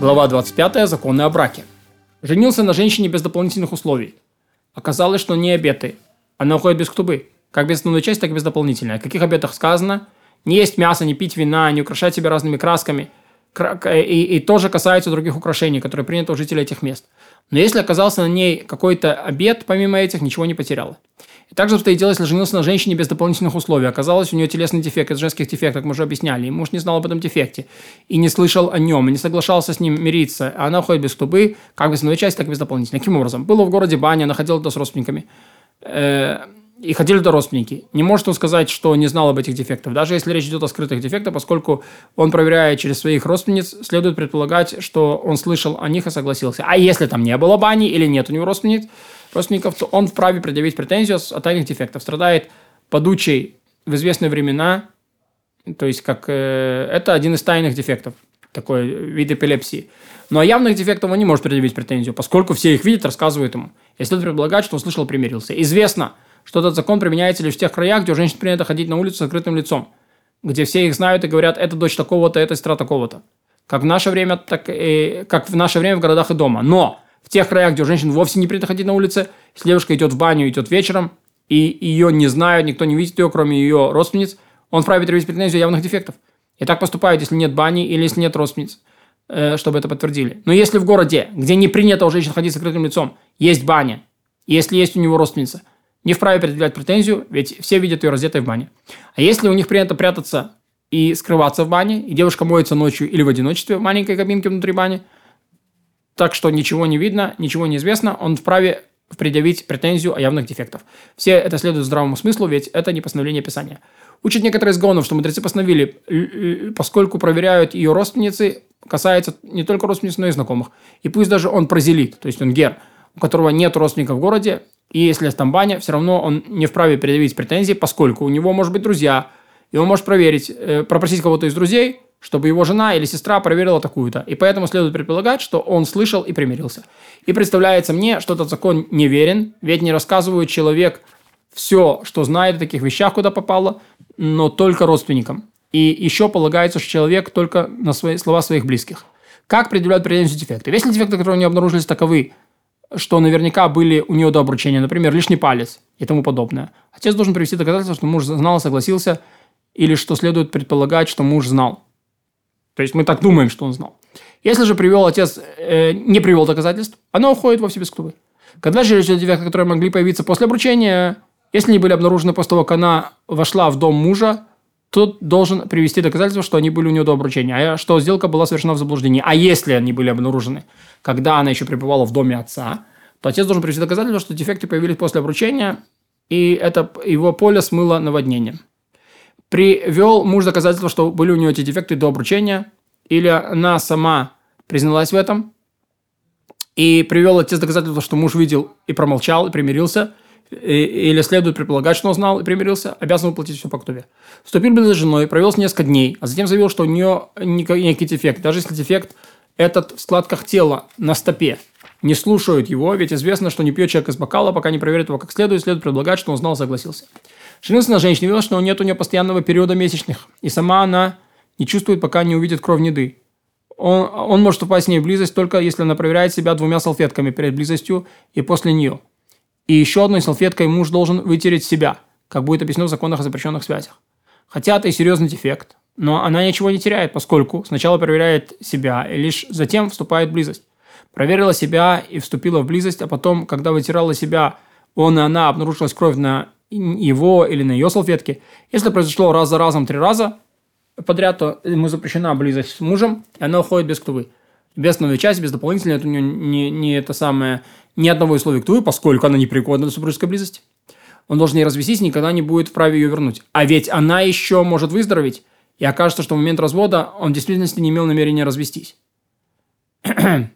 Глава 25. Законы о браке. Женился на женщине без дополнительных условий. Оказалось, что не обеты. Она уходит без ктубы. Как без основной части, так и без дополнительной. О каких обетах сказано? Не есть мясо, не пить вина, не украшать себя разными красками. И, и тоже касается других украшений, которые приняты у жителей этих мест. Но если оказался на ней какой-то обед, помимо этих, ничего не потеряла. И также обстоит дело, если женился на женщине без дополнительных условий. Оказалось, у нее телесный дефект, это женских дефект, как мы уже объясняли. И муж не знал об этом дефекте. И не слышал о нем, и не соглашался с ним мириться. А она уходит без тубы, как без основной части, так и без дополнительной. Каким образом? Было в городе баня, она ходила туда с родственниками. И ходили туда родственники. Не может он сказать, что не знал об этих дефектах. Даже если речь идет о скрытых дефектах, поскольку он проверяет через своих родственниц, следует предполагать, что он слышал о них и согласился. А если там не было бани или нет у него родственниц, родственников, то он вправе предъявить претензию о тайных дефектах. Страдает подучей в известные времена, то есть как э, это один из тайных дефектов, такой вид эпилепсии. Но явных дефектах он не может предъявить претензию, поскольку все их видят, рассказывают ему. Если он предполагает, что он слышал, примирился. Известно, что этот закон применяется лишь в тех краях, где у женщин принято ходить на улицу с открытым лицом, где все их знают и говорят, это дочь такого-то, это сестра такого-то. Как в наше время, так и как в наше время в городах и дома. Но в тех краях, где у женщин вовсе не принято ходить на улице, если девушка идет в баню, идет вечером, и ее не знают, никто не видит ее, кроме ее родственниц, он вправе предъявить претензию явных дефектов. И так поступают, если нет бани или если нет родственниц, э, чтобы это подтвердили. Но если в городе, где не принято у женщин ходить с открытым лицом, есть баня, если есть у него родственница, не вправе предъявлять претензию, ведь все видят ее раздетой в бане. А если у них принято прятаться и скрываться в бане, и девушка моется ночью или в одиночестве в маленькой кабинке внутри бани, так что ничего не видно, ничего не известно, он вправе предъявить претензию о явных дефектах. Все это следует здравому смыслу, ведь это не постановление Писания. Учат некоторые из гаонов, что мудрецы постановили, поскольку проверяют ее родственницы, касается не только родственниц, но и знакомых. И пусть даже он прозелит, то есть он гер, у которого нет родственников в городе, и если там баня, все равно он не вправе предъявить претензии, поскольку у него может быть друзья, и он может проверить, э, попросить кого-то из друзей, чтобы его жена или сестра проверила такую-то. И поэтому следует предполагать, что он слышал и примирился. И представляется мне, что этот закон неверен, ведь не рассказывает человек все, что знает о таких вещах, куда попало, но только родственникам. И еще полагается, что человек только на свои слова своих близких. Как предъявляют претензию дефекты? Если дефекты, которые него обнаружились, таковы, что наверняка были у нее до обручения, например, лишний палец и тому подобное. Отец должен привести доказательства, что муж знал, согласился, или что следует предполагать, что муж знал. То есть мы так думаем, что он знал. Если же привел отец, э, не привел доказательств, она уходит вовсе без клубы. Когда же дефекты, которые могли появиться после обручения, если они были обнаружены после того, как она вошла в дом мужа, тот должен привести доказательства, что они были у нее до обручения, а что сделка была совершена в заблуждении. А если они были обнаружены, когда она еще пребывала в доме отца, то отец должен привести доказательства, что дефекты появились после обручения, и это его поле смыло наводнением. Привел муж доказательства, что были у нее эти дефекты до обручения, или она сама призналась в этом, и привел отец доказательства, что муж видел и промолчал, и примирился – или следует предполагать, что он знал и примирился, обязан выплатить все по ктубе. Вступил бы за женой, провел несколько дней, а затем заявил, что у нее некий дефект. Даже если дефект этот в складках тела на стопе. Не слушают его, ведь известно, что не пьет человек из бокала, пока не проверит его как следует, следует предполагать, что он знал согласился. Женился на женщине, видела, что нет у нее постоянного периода месячных, и сама она не чувствует, пока не увидит кровь неды. Он, он может упасть с ней в близость только если она проверяет себя двумя салфетками перед близостью и после нее. И еще одной салфеткой муж должен вытереть себя, как будет объяснено в законах о запрещенных связях. Хотя это и серьезный дефект, но она ничего не теряет, поскольку сначала проверяет себя, и лишь затем вступает в близость. Проверила себя и вступила в близость, а потом, когда вытирала себя, он и она обнаружилась кровь на его или на ее салфетке. Если произошло раз за разом три раза подряд, то ему запрещена близость с мужем, и она уходит без ктувы. Без новой части, без дополнительной, это у нее не, не это самое ни одного условия к Туе, поскольку она не пригодна для супружеской близости. Он должен ей развестись, никогда не будет вправе ее вернуть. А ведь она еще может выздороветь, и окажется, что в момент развода он в действительности не имел намерения развестись.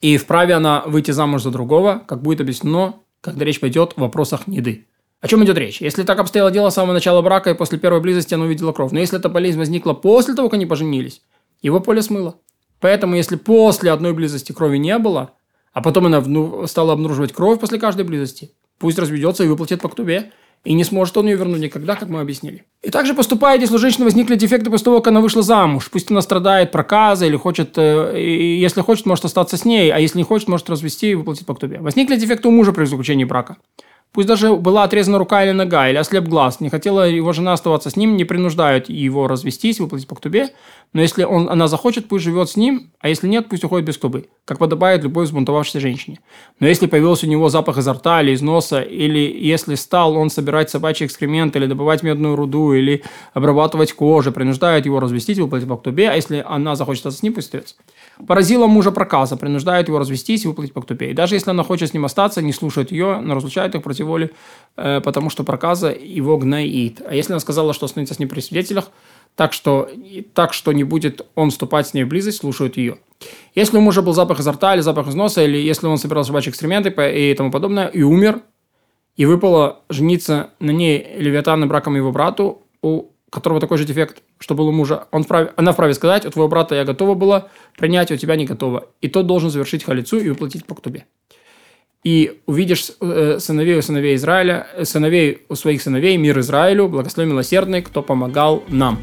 И вправе она выйти замуж за другого, как будет объяснено, когда речь пойдет в вопросах неды. О чем идет речь? Если так обстояло дело с самого начала брака и после первой близости она увидела кровь, но если эта болезнь возникла после того, как они поженились, его поле смыло. Поэтому, если после одной близости крови не было, а потом она стала обнаруживать кровь после каждой близости. Пусть разведется и выплатит по ктубе. И не сможет он ее вернуть никогда, как мы объяснили. И также поступает, если у женщины возникли дефекты после того, как она вышла замуж. Пусть она страдает проказа или хочет, э, если хочет, может остаться с ней, а если не хочет, может развести и выплатить по ктубе. Возникли дефекты у мужа при заключении брака. Пусть даже была отрезана рука или нога, или ослеп глаз, не хотела его жена оставаться с ним, не принуждают его развестись, выплатить по ктубе, но если он, она захочет, пусть живет с ним, а если нет, пусть уходит без ктубы, как подобает любой взбунтовавшейся женщине. Но если появился у него запах изо рта или из носа, или если стал он собирать собачий экскремент, или добывать медную руду, или обрабатывать кожу, принуждают его развестись, выплатить по ктубе, а если она захочет остаться с ним, пусть остается. Поразила мужа проказа, принуждает его развестись и выплатить по ктубе. И даже если она хочет с ним остаться, не слушает ее, но разлучает их против воли, э, потому что проказа его гноит. А если она сказала, что останется с ним при свидетелях, так что, так что не будет он вступать с ней в близость, слушают ее. Если у мужа был запах изо рта или запах из носа, или если он собирал собачьи экскременты и тому подобное, и умер, и выпало жениться на ней левиатаном браком его брату, у которого такой же дефект, что был у мужа, он вправе, она вправе сказать, у твоего брата я готова была принять, у тебя не готова. И тот должен завершить халицу и уплатить по ктубе. И увидишь э, сыновей у сыновей Израиля, э, сыновей у своих сыновей, мир Израилю, благослови милосердный, кто помогал нам.